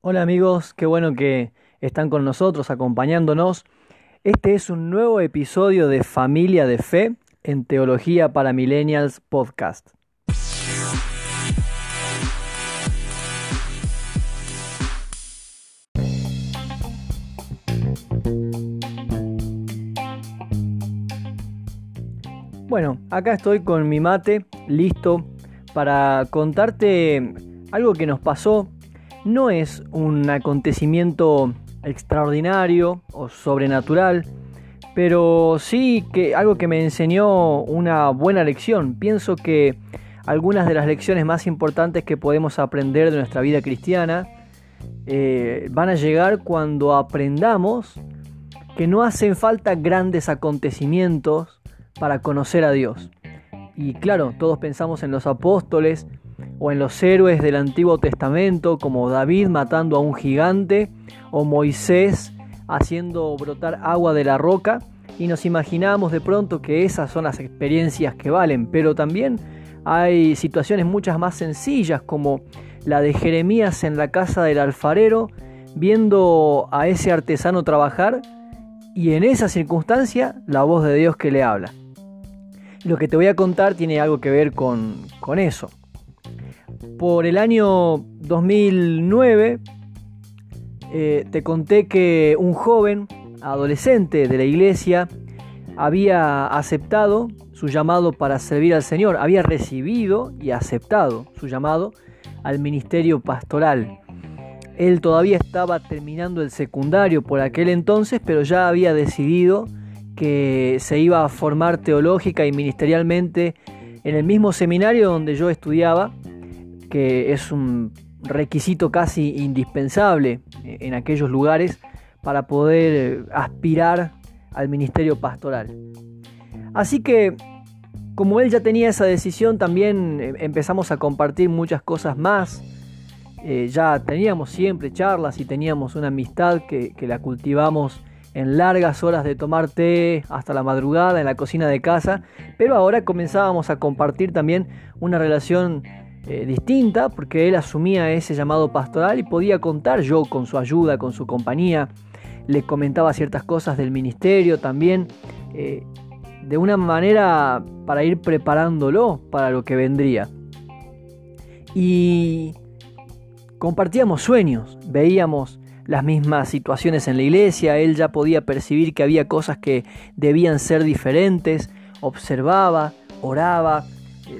Hola amigos, qué bueno que están con nosotros acompañándonos. Este es un nuevo episodio de Familia de Fe en Teología para Millennials Podcast. Bueno, acá estoy con mi mate, listo para contarte algo que nos pasó. No es un acontecimiento extraordinario o sobrenatural, pero sí que algo que me enseñó una buena lección. Pienso que algunas de las lecciones más importantes que podemos aprender de nuestra vida cristiana eh, van a llegar cuando aprendamos que no hacen falta grandes acontecimientos para conocer a Dios. Y claro, todos pensamos en los apóstoles o en los héroes del Antiguo Testamento como David matando a un gigante o Moisés haciendo brotar agua de la roca y nos imaginamos de pronto que esas son las experiencias que valen, pero también hay situaciones muchas más sencillas como la de Jeremías en la casa del alfarero viendo a ese artesano trabajar y en esa circunstancia la voz de Dios que le habla. Lo que te voy a contar tiene algo que ver con, eso. Por el año 2009 eh, te conté que un joven adolescente de la iglesia había aceptado su llamado para servir al Señor, había recibido y aceptado su llamado al ministerio pastoral. Él todavía estaba terminando el secundario por aquel entonces, pero ya había decidido que se iba a formar teológica y ministerialmente en el mismo seminario donde yo estudiaba, que es un requisito casi indispensable en aquellos lugares para poder eh, aspirar al ministerio pastoral. Así que, como él ya tenía esa decisión, también eh, empezamos a compartir muchas cosas más. Eh, ya teníamos siempre charlas y teníamos una amistad que la cultivamos en largas horas de tomar té hasta la madrugada en la cocina de casa, pero ahora comenzábamos a compartir también una relación eh, distinta porque él asumía ese llamado pastoral y podía contar yo con su ayuda, con su compañía, le comentaba ciertas cosas del ministerio también, eh, de una manera para ir preparándolo para lo que vendría. Y compartíamos sueños, veíamos las mismas situaciones en la iglesia, él ya podía percibir que había cosas que debían ser diferentes, observaba, oraba,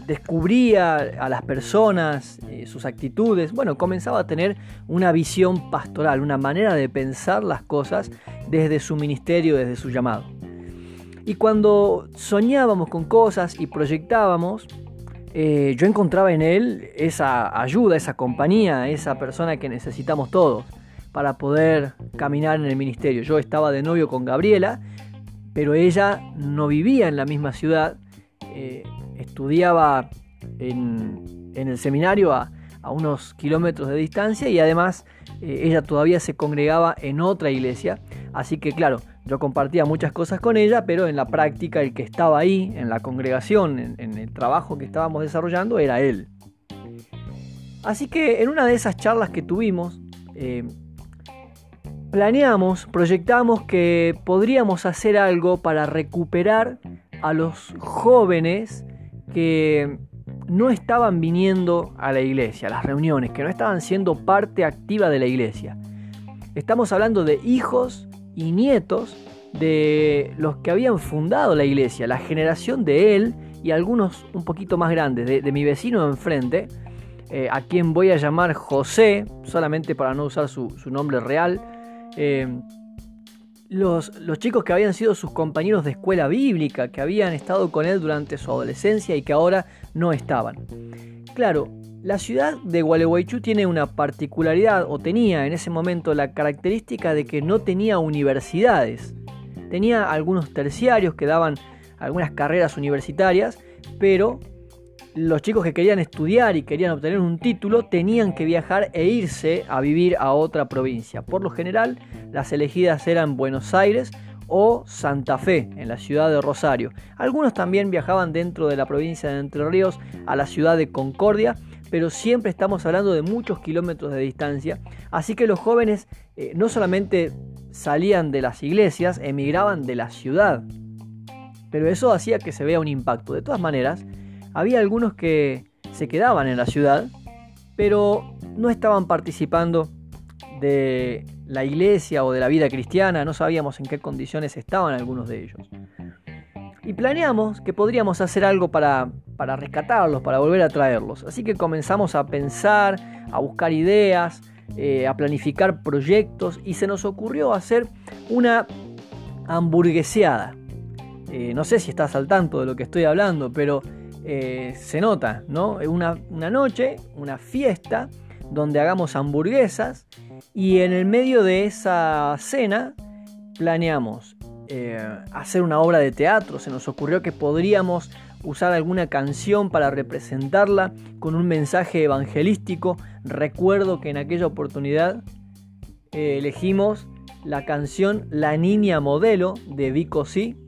descubría a las personas, eh, sus actitudes, bueno, comenzaba a tener una visión pastoral, una manera de pensar las cosas desde su ministerio, desde su llamado. Y cuando soñábamos con cosas y proyectábamos, eh, yo encontraba en él esa ayuda, esa compañía, esa persona que necesitamos todos para poder caminar en el ministerio. Yo estaba de novio con Gabriela, pero ella no vivía en la misma ciudad, eh, estudiaba en, el seminario a, unos kilómetros de distancia y además eh, ella todavía se congregaba en otra iglesia, así que claro, yo compartía muchas cosas con ella, pero en la práctica el que estaba ahí, en la congregación, en, el trabajo que estábamos desarrollando, era él. Así que en una de esas charlas que tuvimos, eh, planeamos, proyectamos que podríamos hacer algo para recuperar a los jóvenes que no estaban viniendo a la iglesia, a las reuniones, que no estaban siendo parte activa de la iglesia. Estamos hablando de hijos y nietos de los que habían fundado la iglesia, la generación de él y algunos un poquito más grandes, de, mi vecino de enfrente, eh, a quien voy a llamar José, solamente para no usar su nombre real, Em, los, chicos que habían sido sus compañeros de escuela bíblica, que habían estado con él durante su adolescencia y que ahora no estaban. Claro, la ciudad de Gualeguaychú tiene una particularidad, o tenía en ese momento la característica de que no tenía universidades. Tenía algunos terciarios que daban algunas carreras universitarias, pero los chicos que querían estudiar y querían obtener un título tenían que viajar e irse a vivir a otra provincia. Por lo general, las elegidas eran Buenos Aires o Santa Fe, en la ciudad de Rosario. Algunos también viajaban dentro de la provincia de Entre Ríos a la ciudad de Concordia, pero siempre estamos hablando de muchos kilómetros de distancia, así que los jóvenes eh, no solamente salían de las iglesias, emigraban de la ciudad, pero eso hacía que se vea un impacto. De todas maneras, había algunos que se quedaban en la ciudad, pero no estaban participando de la iglesia o de la vida cristiana, no sabíamos en qué condiciones estaban algunos de ellos. Y planeamos que podríamos hacer algo para, para rescatarlos, para volver a traerlos. Así que comenzamos a pensar, a buscar ideas, eh, a planificar proyectos y se nos ocurrió hacer una hamburgueseada. Eh, no sé si estás al tanto de lo que estoy hablando, pero eh, se nota, ¿no? Una, noche, una fiesta donde hagamos hamburguesas y en el medio de esa cena planeamos eh, hacer una obra de teatro. Se nos ocurrió que podríamos usar alguna canción para representarla con un mensaje evangelístico. Recuerdo que en aquella oportunidad eh, elegimos la canción La Niña Modelo de Vico Si.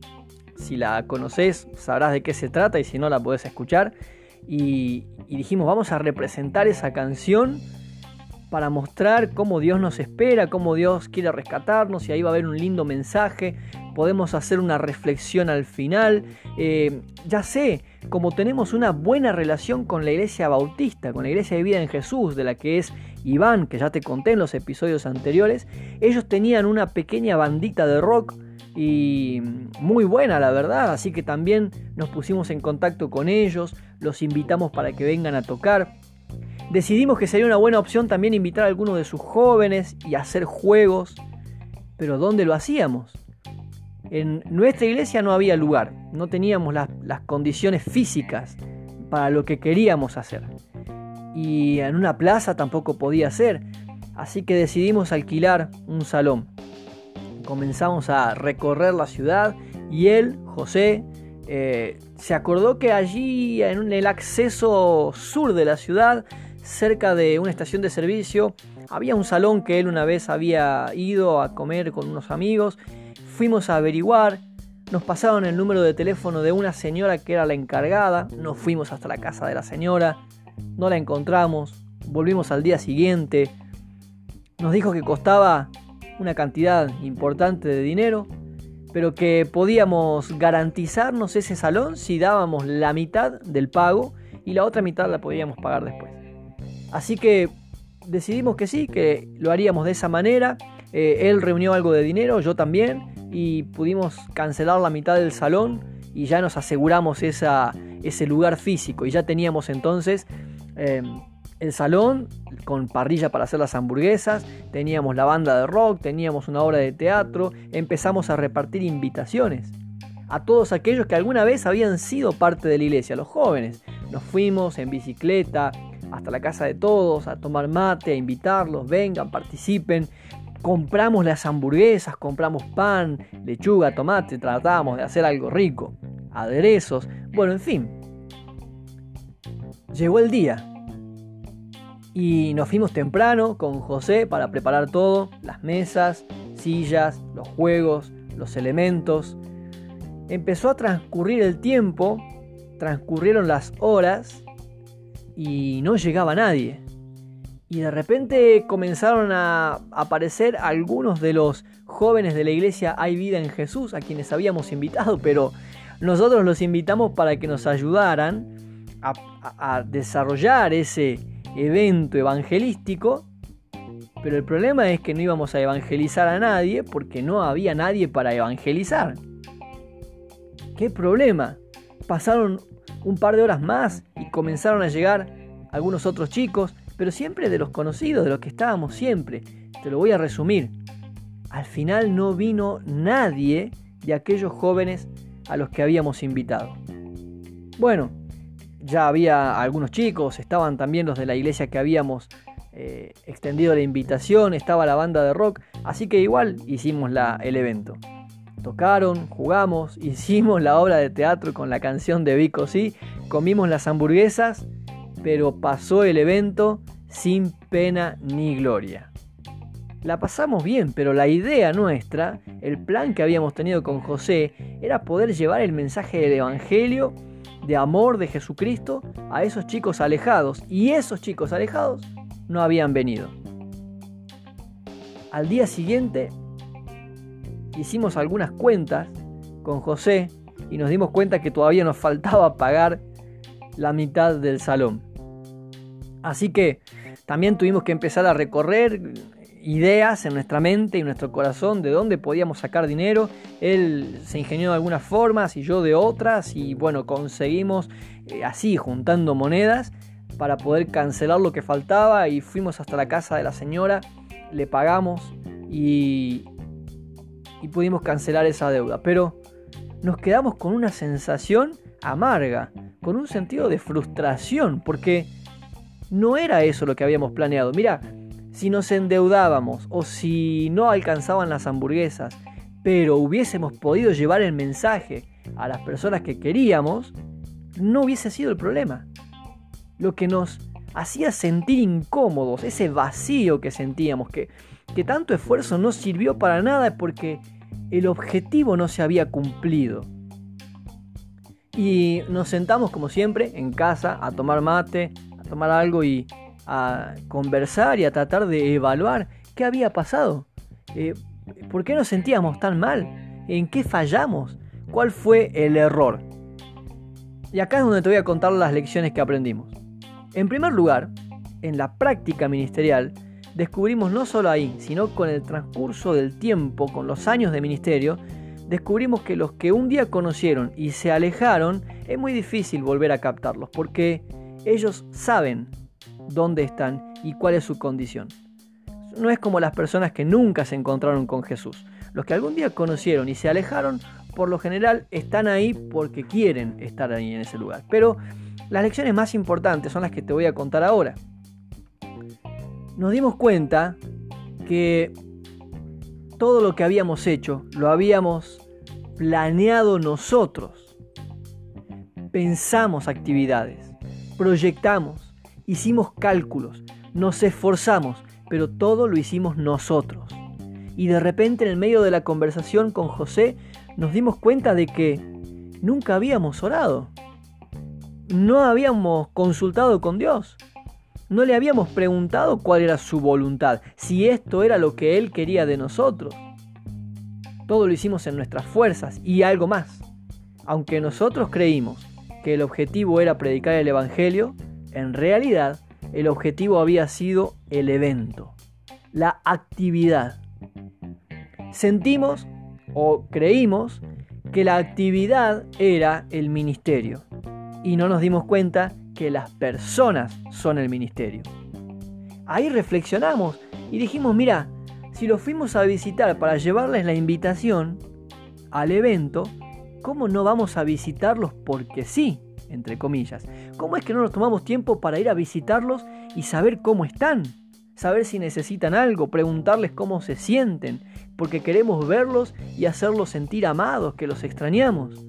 Si la conoces sabrás de qué se trata y si no la puedes escuchar. y dijimos vamos a representar esa canción para mostrar cómo Dios nos espera, cómo Dios quiere rescatarnos y ahí va a haber un lindo mensaje. Podemos hacer una reflexión al final. Eh, ya sé, como tenemos una buena relación con la iglesia bautista, con la iglesia de vida en Jesús, de la que es Iván, que ya te conté en los episodios anteriores, ellos tenían una pequeña bandita de rock y muy buena la verdad, así que también nos pusimos en contacto con ellos, los invitamos para que vengan a tocar. Decidimos que sería una buena opción también invitar a algunos de sus jóvenes y hacer juegos. Pero ¿dónde lo hacíamos? En nuestra iglesia no había lugar, no teníamos las, condiciones físicas para lo que queríamos hacer. Y en una plaza tampoco podía ser, así que decidimos alquilar un salón. Comenzamos a recorrer la ciudad y él, José, eh, se acordó que allí en el acceso sur de la ciudad cerca de una estación de servicio. Había un salón que él una vez había ido a comer con unos amigos. Fuimos a averiguar. Nos pasaron el número de teléfono de una señora que era la encargada. Nos fuimos hasta la casa de la señora. No la encontramos. Volvimos al día siguiente. Nos dijo que costaba una cantidad importante de dinero, pero que podíamos garantizarnos ese salón si dábamos la mitad del pago y la otra mitad la podíamos pagar después. Así que decidimos que sí, que lo haríamos de esa manera. Eh, él reunió algo de dinero, yo también, y pudimos cancelar la mitad del salón y ya nos aseguramos ese lugar físico. Y ya teníamos entonces em, el salón con parrilla para hacer las hamburguesas, teníamos la banda de rock, teníamos una obra de teatro, empezamos a repartir invitaciones a todos aquellos que alguna vez habían sido parte de la iglesia, los jóvenes. Nos fuimos en bicicleta, hasta la casa de todos, a tomar mate, a invitarlos, vengan, participen. Compramos las hamburguesas, compramos pan, lechuga, tomate, tratamos de hacer algo rico, aderezos, bueno, en fin. Llegó el día y nos fuimos temprano con José para preparar todo, las mesas, sillas, los juegos, los elementos. Empezó a transcurrir el tiempo, transcurrieron las horas y no llegaba nadie. Y de repente comenzaron a aparecer algunos de los jóvenes de la iglesia Hay Vida en Jesús, a quienes habíamos invitado, pero nosotros los invitamos para que nos ayudaran a, desarrollar ese evento evangelístico. Pero el problema es que no íbamos a evangelizar a nadie porque no había nadie para evangelizar. ¿Qué problema? Pasaron un par de horas más y comenzaron a llegar algunos otros chicos, pero siempre de los conocidos, de los que estábamos siempre. Te lo voy a resumir. Al final no vino nadie de aquellos jóvenes a los que habíamos invitado. Bueno, ya había algunos chicos, estaban también los de la iglesia que habíamos eh, extendido la invitación, estaba la banda de rock, así que igual hicimos la, el evento. Tocaron, jugamos, hicimos la obra de teatro con la canción de Vico, sí, comimos las hamburguesas, pero pasó el evento sin pena ni gloria. La pasamos bien, pero la idea nuestra, el plan que habíamos tenido con José, era poder llevar el mensaje del Evangelio de amor de Jesucristo a esos chicos alejados. Y esos chicos alejados no habían venido. Al día siguiente hicimos algunas cuentas con José y nos dimos cuenta que todavía nos faltaba pagar la mitad del salón. Así que también tuvimos que empezar a recorrer ideas en nuestra mente y nuestro corazón de dónde podíamos sacar dinero. Él se ingenió de algunas formas y yo de otras y bueno, conseguimos eh, así juntando monedas para poder cancelar lo que faltaba y fuimos hasta la casa de la señora, le pagamos y, y pudimos cancelar esa deuda. Pero nos quedamos con una sensación amarga, con un sentido de frustración, porque no era eso lo que habíamos planeado. Mira, si nos endeudábamos o si no alcanzaban las hamburguesas, pero hubiésemos podido llevar el mensaje a las personas que queríamos, no hubiese sido el problema. Lo que nos hacía sentir incómodos, ese vacío que sentíamos, que, que tanto esfuerzo no sirvió para nada porque el objetivo no se había cumplido. Y nos sentamos como siempre en casa a tomar mate, a tomar algo y a conversar y a tratar de evaluar qué había pasado. Eh, ¿Por qué nos sentíamos tan mal? ¿En qué fallamos? ¿Cuál fue el error? Y acá es donde te voy a contar las lecciones que aprendimos. En primer lugar, en la práctica ministerial, descubrimos no solo ahí, sino con el transcurso del tiempo, con los años de ministerio, descubrimos que los que un día conocieron y se alejaron, es muy difícil volver a captarlos, porque ellos saben dónde están y cuál es su condición. No es como las personas que nunca se encontraron con Jesús. Los que algún día conocieron y se alejaron, por lo general están ahí porque quieren estar ahí en ese lugar. Pero las lecciones más importantes son las que te voy a contar ahora nos dimos cuenta que todo lo que habíamos hecho lo habíamos planeado nosotros. Pensamos actividades, proyectamos, hicimos cálculos, nos esforzamos, pero todo lo hicimos nosotros. Y de repente en el medio de la conversación con José nos dimos cuenta de que nunca habíamos orado. No habíamos consultado con Dios. No le habíamos preguntado cuál era su voluntad, si esto era lo que Él quería de nosotros. Todo lo hicimos en nuestras fuerzas y algo más. Aunque nosotros creímos que el objetivo era predicar el Evangelio, en realidad el objetivo había sido el evento, la actividad. Sentimos o creímos que la actividad era el ministerio y no nos dimos cuenta que las personas son el ministerio. Ahí reflexionamos y dijimos, mira, si los fuimos a visitar para llevarles la invitación al evento, ¿cómo no vamos a visitarlos porque sí? Entre comillas. ¿Cómo es que no nos tomamos tiempo para ir a visitarlos y saber cómo están? Saber si necesitan algo, preguntarles cómo se sienten, porque queremos verlos y hacerlos sentir amados, que los extrañamos.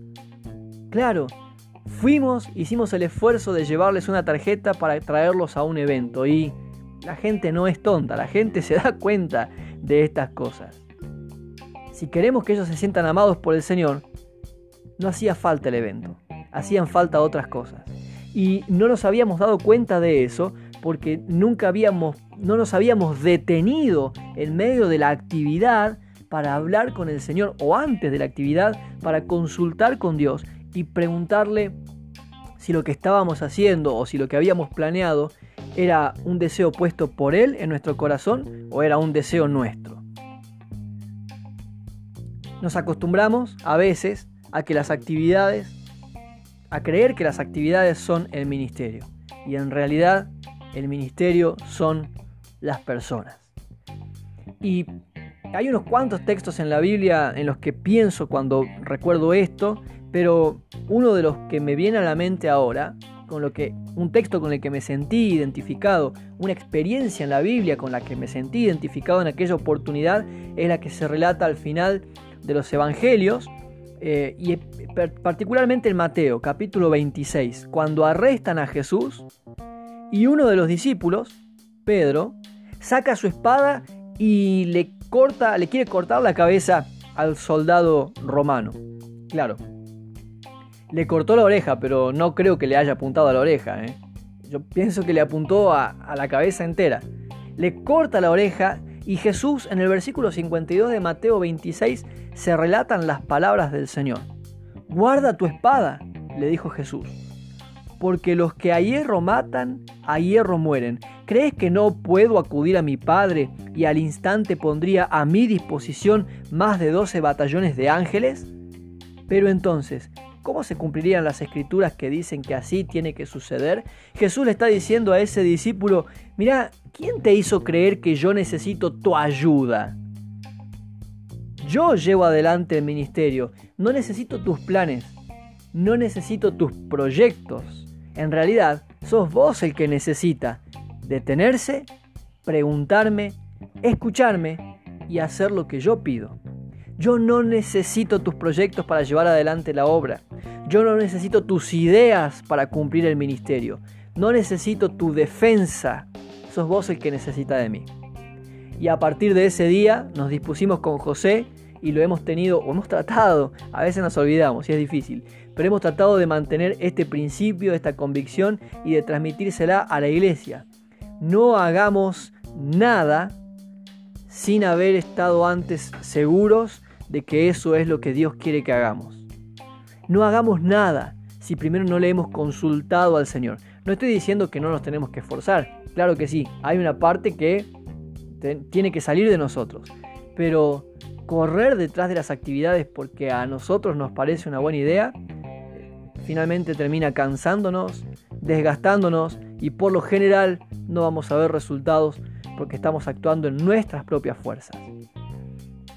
Claro, Fuimos, hicimos el esfuerzo de llevarles una tarjeta para traerlos a un evento y la gente no es tonta, la gente se da cuenta de estas cosas. Si queremos que ellos se sientan amados por el Señor, no hacía falta el evento, hacían falta otras cosas. Y no nos habíamos dado cuenta de eso porque nunca habíamos, no nos habíamos detenido en medio de la actividad para hablar con el Señor o antes de la actividad para consultar con Dios y preguntarle si lo que estábamos haciendo o si lo que habíamos planeado era un deseo puesto por Él en nuestro corazón o era un deseo nuestro. Nos acostumbramos a veces a que las actividades, a creer que las actividades son el ministerio y en realidad el ministerio son las personas. Y hay unos cuantos textos en la Biblia en los que pienso cuando recuerdo esto pero uno de los que me viene a la mente ahora, con lo que un texto con el que me sentí identificado, una experiencia en la Biblia con la que me sentí identificado en aquella oportunidad, es la que se relata al final de los Evangelios, eh, y particularmente en Mateo, capítulo 26, cuando arrestan a Jesús y uno de los discípulos, Pedro, saca su espada y le corta, le quiere cortar la cabeza al soldado romano. Claro, Le cortó la oreja, pero no creo que le haya apuntado a la oreja. ¿eh? Yo pienso que le apuntó a, a la cabeza entera. Le corta la oreja y Jesús en el versículo 52 de Mateo 26 se relatan las palabras del Señor. Guarda tu espada, le dijo Jesús, porque los que a hierro matan, a hierro mueren. ¿Crees que no puedo acudir a mi Padre y al instante pondría a mi disposición más de 12 batallones de ángeles? Pero entonces, ¿Cómo se cumplirían las escrituras que dicen que así tiene que suceder? Jesús le está diciendo a ese discípulo, mira, ¿quién te hizo creer que yo necesito tu ayuda? Yo llevo adelante el ministerio, no necesito tus planes, no necesito tus proyectos. En realidad, sos vos el que necesita detenerse, preguntarme, escucharme y hacer lo que yo pido. Yo no necesito tus proyectos para llevar adelante la obra. Yo no necesito tus ideas para cumplir el ministerio. No necesito tu defensa. Sos vos el que necesita de mí. Y a partir de ese día nos dispusimos con José y lo hemos tenido o hemos tratado, a veces nos olvidamos y es difícil, pero hemos tratado de mantener este principio, esta convicción y de transmitírsela a la iglesia. No hagamos nada sin haber estado antes seguros de que eso es lo que Dios quiere que hagamos. No hagamos nada si primero no le hemos consultado al Señor. No estoy diciendo que no nos tenemos que esforzar. Claro que sí, hay una parte que tiene que salir de nosotros. Pero correr detrás de las actividades porque a nosotros nos parece una buena idea, finalmente termina cansándonos, desgastándonos y por lo general no vamos a ver resultados porque estamos actuando en nuestras propias fuerzas.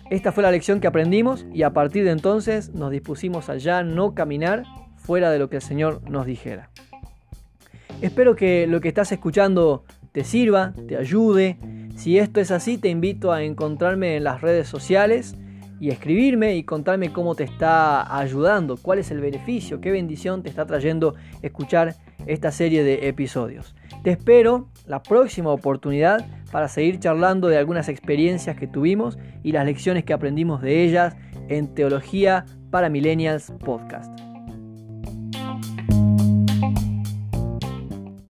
Esta fue la lección que aprendimos y a partir de entonces nos dispusimos a ya no caminar fuera de lo que el Señor nos dijera. Espero que lo que estás escuchando te sirva, te ayude. Si esto es así, te invito a encontrarme en las redes sociales y escribirme y contarme cómo te está ayudando, cuál es el beneficio, qué bendición te está trayendo escuchar esta serie de episodios. Te espero la próxima oportunidad para seguir charlando de algunas experiencias que tuvimos y las lecciones que aprendimos de ellas en Teología para Millennials Podcast.